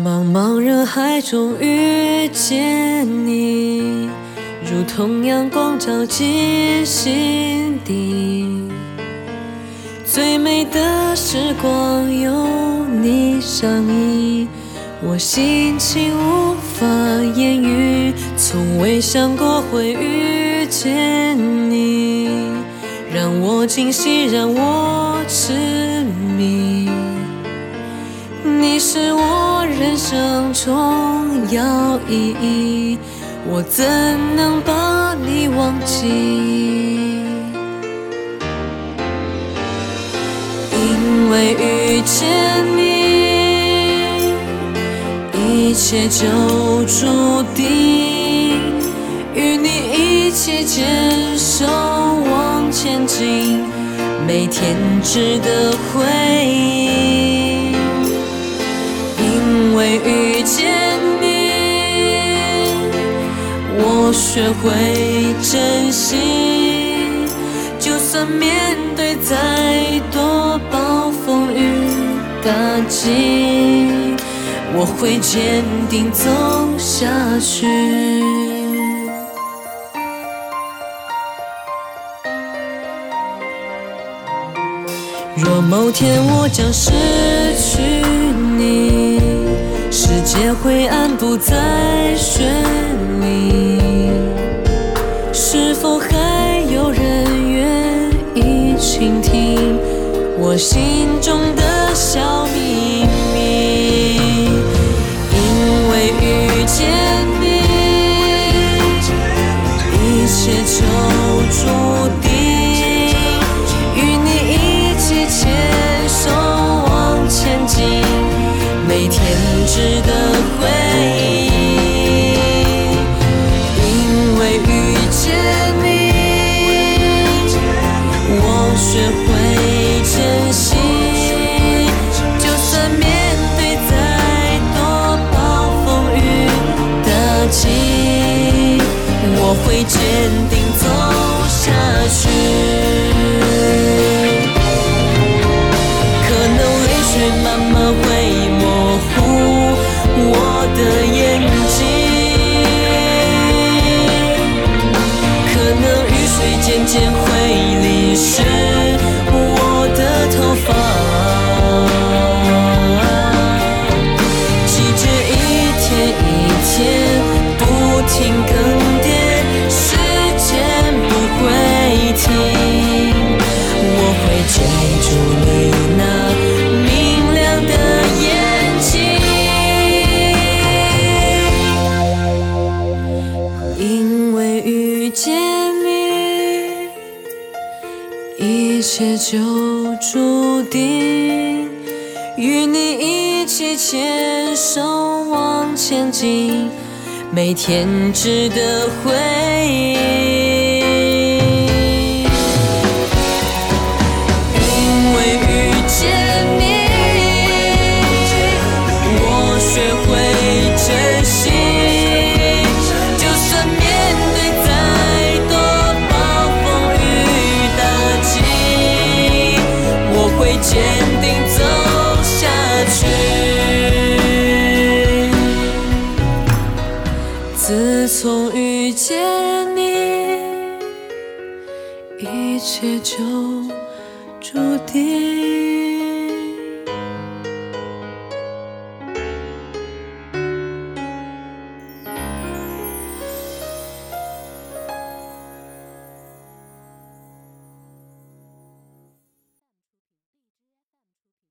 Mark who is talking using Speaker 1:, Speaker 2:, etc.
Speaker 1: 茫茫人海中遇见你，如同阳光照进心底。最美的时光有你相依，我心情无法言语，从未想过会遇见你，让我惊喜，让我痴迷。你是我人生重要意义，我怎能把你忘记？因为遇见你，一切就注定，与你一起牵手往前进，每天值得回忆。学会珍惜，就算面对再多暴风雨打击，我会坚定走下去。若某天我将失去你，世界灰暗不再绚我心中的小秘密？因为遇见你，一切就注定。与你一起牵手往前进，每天值是。可能泪水慢慢会模糊我的眼睛，可能雨水渐渐为遇见你，一切就注定。与你一起牵手往前进，每天值得回忆。自从遇见你，一切就注定。